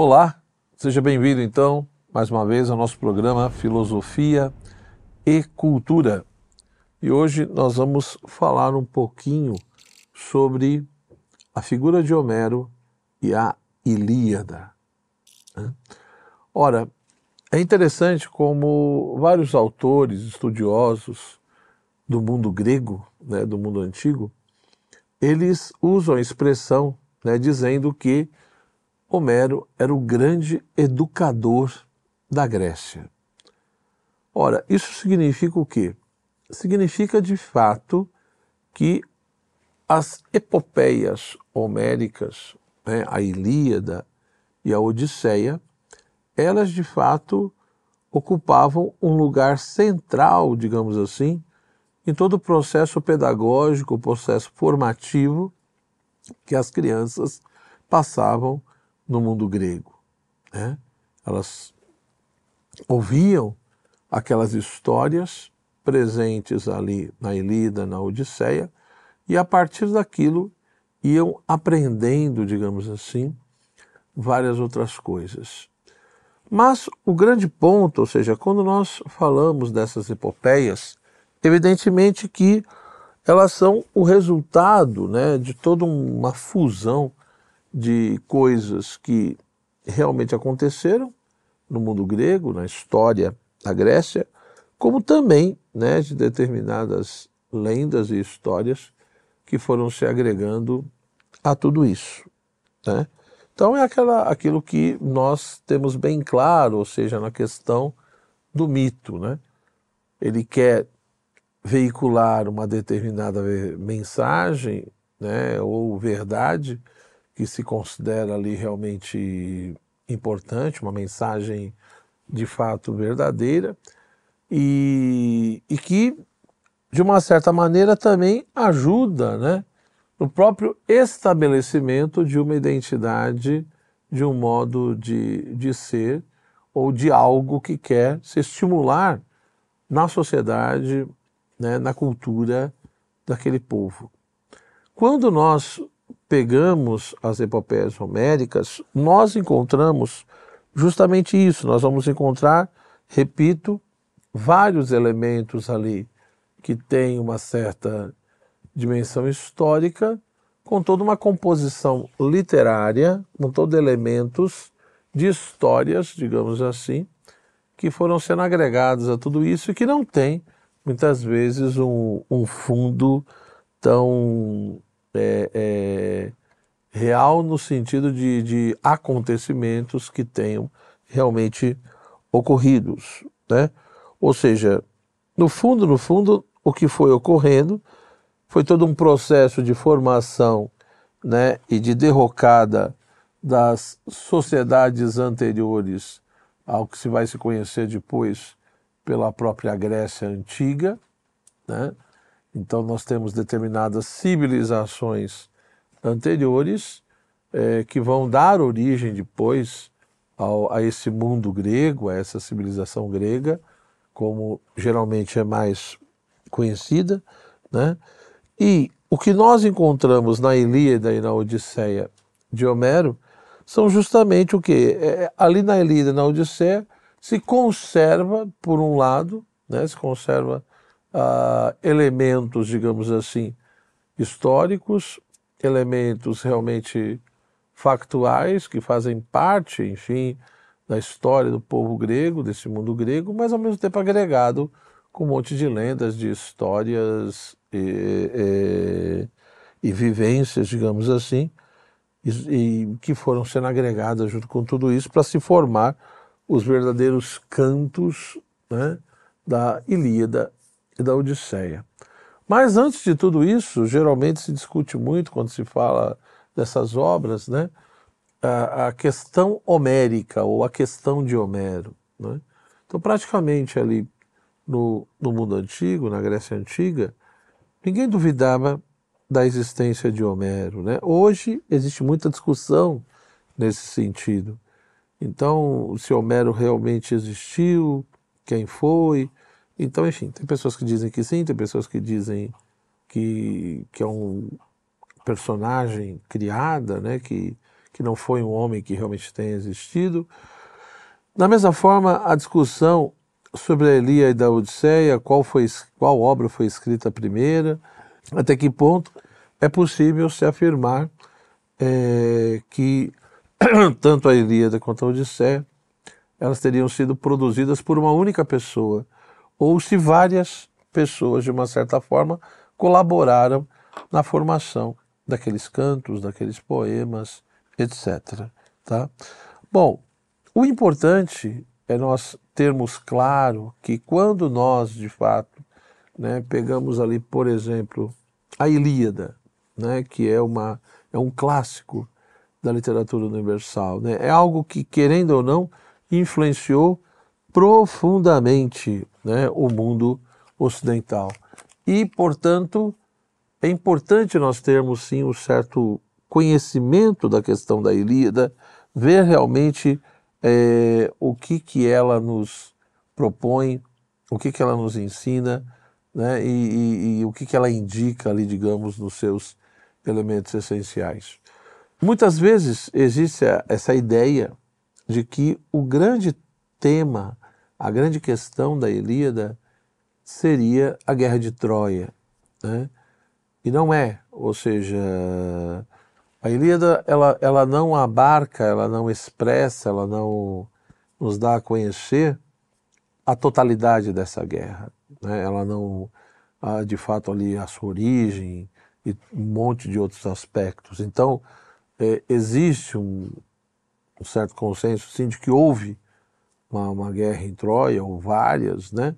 Olá, seja bem-vindo então mais uma vez ao nosso programa Filosofia e Cultura. E hoje nós vamos falar um pouquinho sobre a figura de Homero e a Ilíada. Né? Ora, é interessante como vários autores estudiosos do mundo grego, né, do mundo antigo, eles usam a expressão né, dizendo que Homero era o grande educador da Grécia. Ora, isso significa o quê? Significa de fato que as epopeias homéricas, né, a Ilíada e a Odisseia, elas de fato ocupavam um lugar central, digamos assim, em todo o processo pedagógico, o processo formativo que as crianças passavam no mundo grego. Né? Elas ouviam aquelas histórias presentes ali na Ilíada, na Odisseia, e a partir daquilo iam aprendendo, digamos assim, várias outras coisas. Mas o grande ponto, ou seja, quando nós falamos dessas epopeias, evidentemente que elas são o resultado né, de toda uma fusão de coisas que realmente aconteceram no mundo grego, na história da Grécia, como também né, de determinadas lendas e histórias que foram se agregando a tudo isso. Né? Então é aquela, aquilo que nós temos bem claro, ou seja, na questão do mito. Né? Ele quer veicular uma determinada mensagem né, ou verdade que se considera ali realmente importante, uma mensagem de fato verdadeira e, e que, de uma certa maneira, também ajuda né, no próprio estabelecimento de uma identidade, de um modo de, de ser ou de algo que quer se estimular na sociedade, né, na cultura daquele povo. Quando nós pegamos as epopeias homéricas, nós encontramos justamente isso. Nós vamos encontrar, repito, vários elementos ali que têm uma certa dimensão histórica, com toda uma composição literária, com todos elementos de histórias, digamos assim, que foram sendo agregados a tudo isso e que não tem, muitas vezes, um, um fundo tão é, é, real no sentido de, de acontecimentos que tenham realmente ocorridos, né? Ou seja, no fundo, no fundo, o que foi ocorrendo foi todo um processo de formação, né, e de derrocada das sociedades anteriores ao que se vai se conhecer depois pela própria Grécia antiga, né? Então nós temos determinadas civilizações anteriores é, que vão dar origem depois ao, a esse mundo grego, a essa civilização grega, como geralmente é mais conhecida, né? E o que nós encontramos na Ilíada e na Odisseia de Homero são justamente o que? É, ali na Ilíada e na Odisseia se conserva, por um lado, né, se conserva elementos, digamos assim, históricos, elementos realmente factuais que fazem parte, enfim, da história do povo grego, desse mundo grego, mas ao mesmo tempo agregado com um monte de lendas, de histórias e, e, e vivências, digamos assim, e, e, que foram sendo agregadas junto com tudo isso para se formar os verdadeiros cantos né, da Ilíada e da Odisseia. Mas antes de tudo isso, geralmente se discute muito quando se fala dessas obras, né, a, a questão homérica ou a questão de Homero. Né? Então, praticamente ali no, no mundo antigo, na Grécia Antiga, ninguém duvidava da existência de Homero. Né? Hoje existe muita discussão nesse sentido. Então, se Homero realmente existiu, quem foi, então, enfim, tem pessoas que dizem que sim, tem pessoas que dizem que, que é um personagem criada, né, que, que não foi um homem que realmente tenha existido. Da mesma forma, a discussão sobre a Ilíada e a Odisseia, qual, foi, qual obra foi escrita primeira, até que ponto é possível se afirmar é, que tanto a Ilíada quanto a Odisseia elas teriam sido produzidas por uma única pessoa, ou se várias pessoas, de uma certa forma, colaboraram na formação daqueles cantos, daqueles poemas, etc. Tá? Bom, o importante é nós termos claro que quando nós, de fato, né, pegamos ali, por exemplo, a Ilíada, né, que é, uma, é um clássico da literatura universal, né, é algo que, querendo ou não, influenciou profundamente né, o mundo ocidental. E, portanto, é importante nós termos sim um certo conhecimento da questão da Ilíada, ver realmente é, o que, que ela nos propõe, o que, que ela nos ensina, né, e, e, e o que, que ela indica ali, digamos, nos seus elementos essenciais. Muitas vezes existe essa ideia de que o grande tema, a grande questão da Ilíada seria a guerra de Troia. Né? E não é, ou seja, a Ilíada ela, ela não abarca, ela não expressa, ela não nos dá a conhecer a totalidade dessa guerra. Né? Ela não, de fato, ali a sua origem e um monte de outros aspectos. Então, é, existe um, um certo consenso sim, de que houve uma, uma, guerra em Troia, ou várias, né?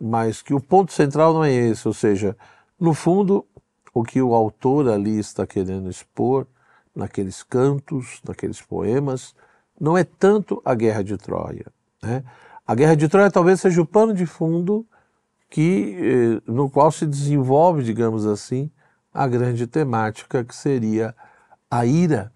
mas que o ponto central não é esse, ou seja, no fundo, o que o autor ali está querendo expor naqueles cantos, naqueles poemas, não é tanto a guerra de Troia. Né? A guerra de Troia talvez seja o pano de fundo que, eh, no qual se desenvolve, digamos assim, a grande temática que seria a ira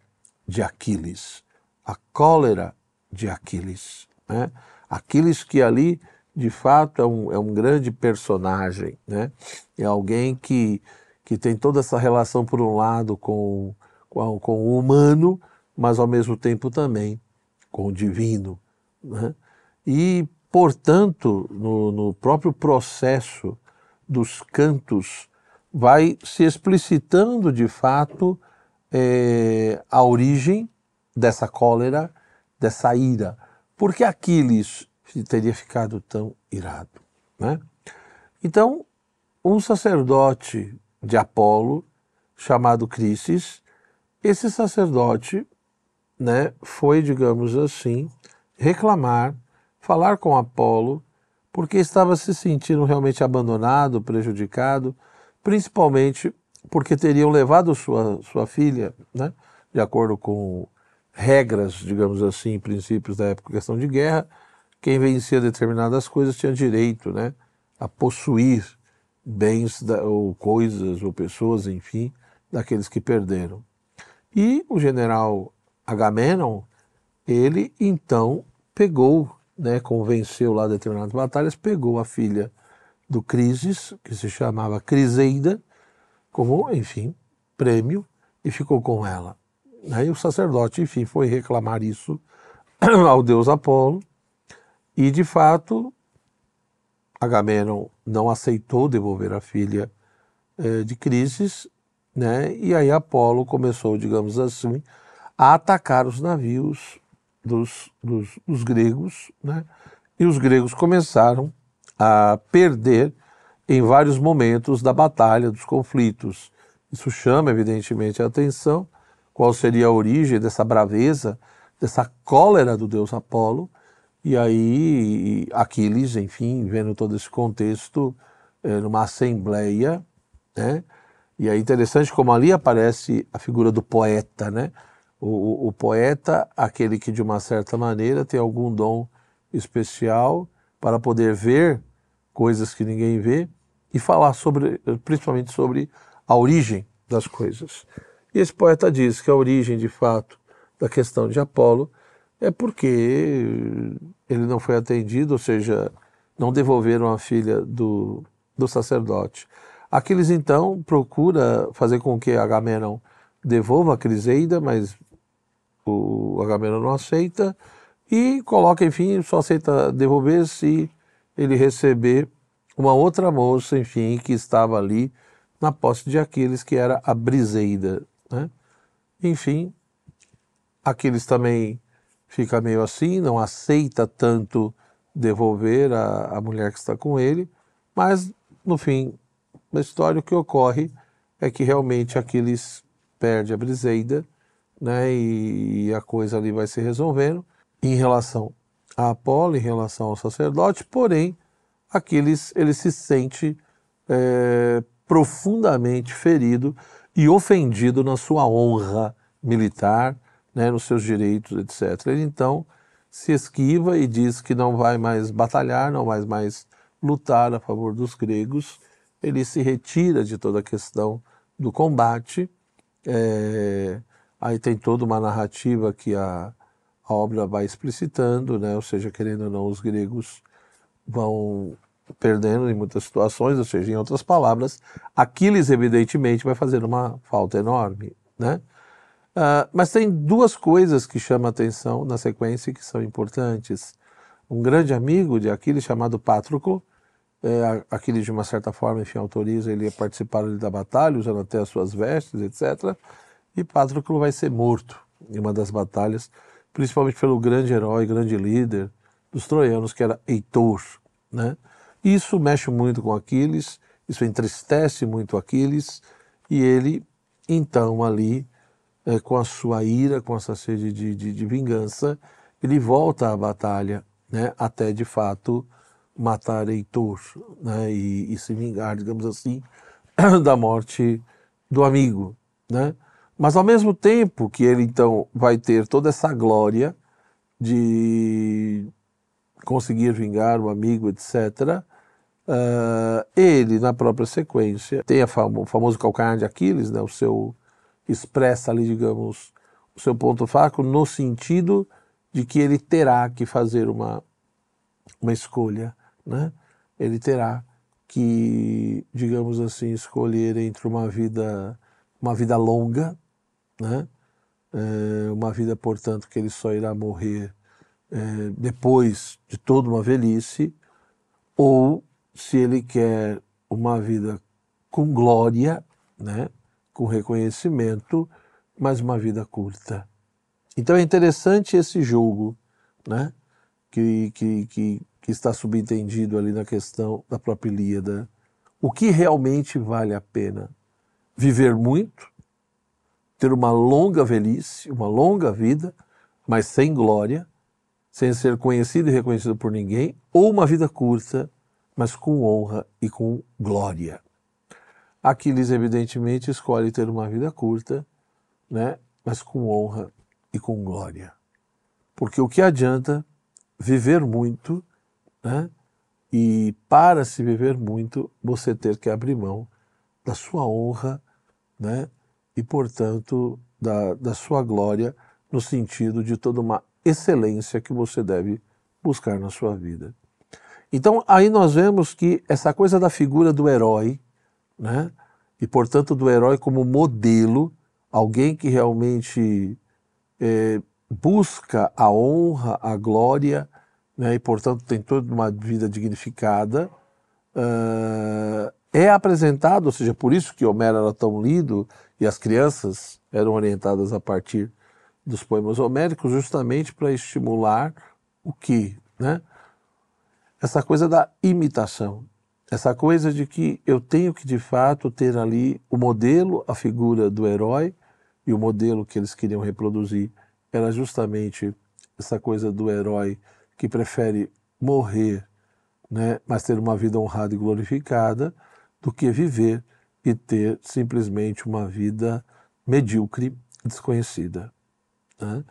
de Aquiles a cólera de Aquiles. Né? Aquiles que ali, de fato, é um, é um grande personagem, né? é alguém que, que tem toda essa relação, por um lado, com, com, com o humano, mas ao mesmo tempo também com o divino. Né? E, portanto, no, no próprio processo dos cantos, vai se explicitando de fato é, a origem dessa cólera, dessa ira. Por que Aquiles teria ficado tão irado? Né? Então, um sacerdote de Apolo, chamado Crises, esse sacerdote né, foi, digamos assim, reclamar, falar com Apolo, porque estava se sentindo realmente abandonado, prejudicado, principalmente porque teriam levado sua, sua filha, né, de acordo com regras, digamos assim, princípios da época, questão de guerra, quem vencia determinadas coisas tinha direito né, a possuir bens da, ou coisas ou pessoas, enfim, daqueles que perderam. E o general Agamenon, ele então pegou, né, convenceu lá determinadas batalhas, pegou a filha do Crises, que se chamava Criseida, como, enfim, prêmio, e ficou com ela. Aí o sacerdote, enfim, foi reclamar isso ao deus Apolo, e de fato Agamenon não aceitou devolver a filha eh, de Crises, né? E aí Apolo começou, digamos assim, a atacar os navios dos, dos, dos gregos, né? E os gregos começaram a perder em vários momentos da batalha, dos conflitos. Isso chama, evidentemente, a atenção qual seria a origem dessa braveza, dessa cólera do deus Apolo. E aí Aquiles, enfim, vendo todo esse contexto, é, numa assembleia, né? E é interessante como ali aparece a figura do poeta, né? O, o, o, poeta, aquele que de uma certa maneira tem algum dom especial para poder ver coisas que ninguém vê e falar sobre, principalmente sobre a origem das coisas. E esse poeta diz que a origem, de fato, da questão de Apolo é porque ele não foi atendido, ou seja, não devolveram a filha do, do sacerdote. Aquiles, então, procura fazer com que Agamenon devolva a Criseida, mas o Agamenon não aceita e coloca, enfim, só aceita devolver se ele receber uma outra moça, enfim, que estava ali na posse de Aquiles, que era a Briseida. Né? Enfim, Aquiles também fica meio assim, não aceita tanto devolver a, a mulher que está com ele, mas no fim da história o que ocorre é que realmente Aquiles perde a Briseida, né, e a coisa ali vai se resolvendo em relação a Apolo, em relação ao sacerdote, porém, Aquiles ele se sente é, profundamente ferido e ofendido na sua honra militar, né, nos seus direitos, etc. Ele então se esquiva e diz que não vai mais batalhar, não vai mais lutar a favor dos gregos. Ele se retira de toda a questão do combate. É, aí tem toda uma narrativa que a, a obra vai explicitando, né? ou seja, querendo ou não, os gregos vão perdendo em muitas situações, ou seja, em outras palavras, Aquiles evidentemente vai fazer uma falta enorme, né? Uh, mas tem duas coisas que chamam a atenção na sequência que são importantes. Um grande amigo de Aquiles chamado Patroclo, é, Aquiles de uma certa forma, enfim, autoriza ele a participar da batalha, usando até as suas vestes, etc. E Patroclo vai ser morto em uma das batalhas, principalmente pelo grande herói, grande líder dos troianos, que era Heitor. Né? Isso mexe muito com Aquiles, isso entristece muito Aquiles, e ele, então, ali, é, com a sua ira, com essa sede de, de, de vingança, ele volta à batalha, né? até de fato matar Heitor né? e, e se vingar, digamos assim, da morte do amigo. Né? Mas ao mesmo tempo que ele então vai ter toda essa glória de conseguir vingar o amigo, etc., uh, ele, na própria sequência, tem famo, o famoso calcanhar de Aquiles, né, o seu expressa ali, digamos, o seu ponto fraco, no sentido de que ele terá que fazer uma, uma escolha, né? ele terá que, digamos assim, escolher entre uma vida, uma vida longa né? É uma vida, portanto, que ele só irá morrer é, depois de toda uma velhice, ou se ele quer uma vida com glória, né? com reconhecimento, mas uma vida curta. Então é interessante esse jogo né? que, que, que, que está subentendido ali na questão da própria Ilíada. O que realmente vale a pena? Viver muito ter uma longa velhice, uma longa vida, mas sem glória, sem ser conhecido e reconhecido por ninguém, ou uma vida curta, mas com honra e com glória. Aquiles, evidentemente, escolhe ter uma vida curta, né, mas com honra e com glória. Porque o que adianta viver muito, né, e para se viver muito, você ter que abrir mão da sua honra, né, e, portanto, da, da sua glória, no sentido de toda uma excelência que você deve buscar na sua vida. Então, aí nós vemos que essa coisa da figura do herói, né? e portanto do herói como modelo, alguém que realmente é, busca a honra, a glória, né? e portanto tem toda uma vida dignificada, uh, é apresentado, ou seja, por isso que Homero era tão lido e as crianças eram orientadas a partir dos poemas homéricos, justamente para estimular o que, né? Essa coisa da imitação, essa coisa de que eu tenho que de fato ter ali o modelo, a figura do herói e o modelo que eles queriam reproduzir era justamente essa coisa do herói que prefere morrer, né, mas ter uma vida honrada e glorificada do que viver e ter simplesmente uma vida medíocre, desconhecida. Né?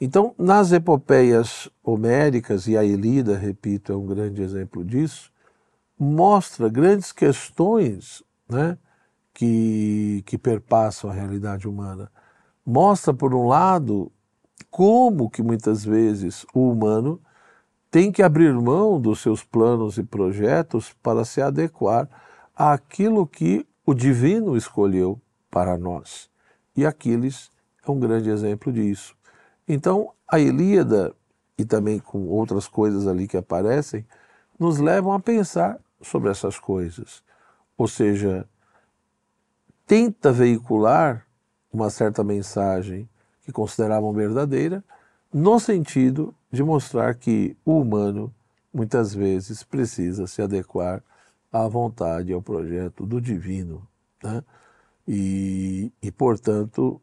Então, nas epopeias homéricas, e a Elida, repito, é um grande exemplo disso, mostra grandes questões né, que, que perpassam a realidade humana. Mostra, por um lado, como que muitas vezes o humano tem que abrir mão dos seus planos e projetos para se adequar àquilo que o divino escolheu para nós. E Aquiles é um grande exemplo disso. Então, a Ilíada, e também com outras coisas ali que aparecem, nos levam a pensar sobre essas coisas. Ou seja, tenta veicular uma certa mensagem que consideravam verdadeira, no sentido de mostrar que o humano muitas vezes precisa se adequar à vontade, ao projeto do divino. Né? E, e, portanto,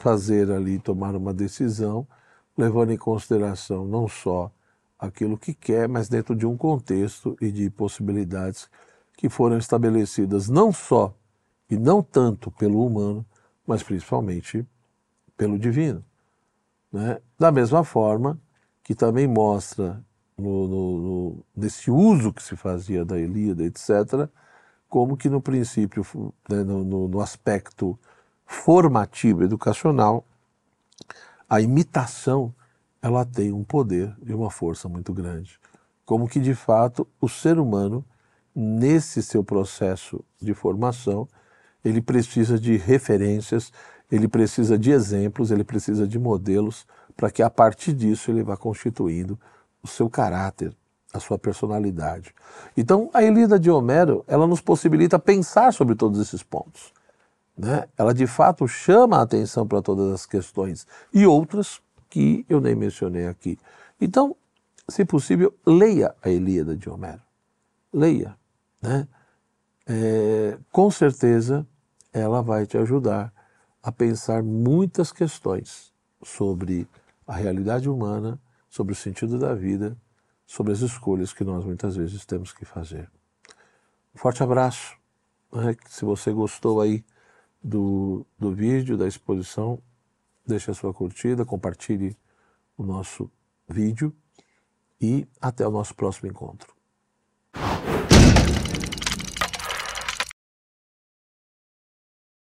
fazer ali, tomar uma decisão, levando em consideração não só aquilo que quer, mas dentro de um contexto e de possibilidades que foram estabelecidas não só e não tanto pelo humano, mas principalmente pelo divino. Né? Da mesma forma que também mostra no, no, no, nesse uso que se fazia da Ilíada, etc., como que no princípio, né, no, no aspecto formativo, educacional, a imitação ela tem um poder e uma força muito grande. Como que, de fato, o ser humano, nesse seu processo de formação, ele precisa de referências, ele precisa de exemplos, ele precisa de modelos, para que a partir disso ele vá constituindo o seu caráter, a sua personalidade. Então, a Elida de Homero, ela nos possibilita pensar sobre todos esses pontos. Né? Ela, de fato, chama a atenção para todas as questões e outras que eu nem mencionei aqui. Então, se possível, leia a Ilíada de Homero. Leia. Né? É, com certeza, ela vai te ajudar a pensar muitas questões sobre a realidade humana, sobre o sentido da vida, sobre as escolhas que nós muitas vezes temos que fazer. Um forte abraço. Né? Se você gostou aí do, do vídeo, da exposição, deixe a sua curtida, compartilhe o nosso vídeo e até o nosso próximo encontro.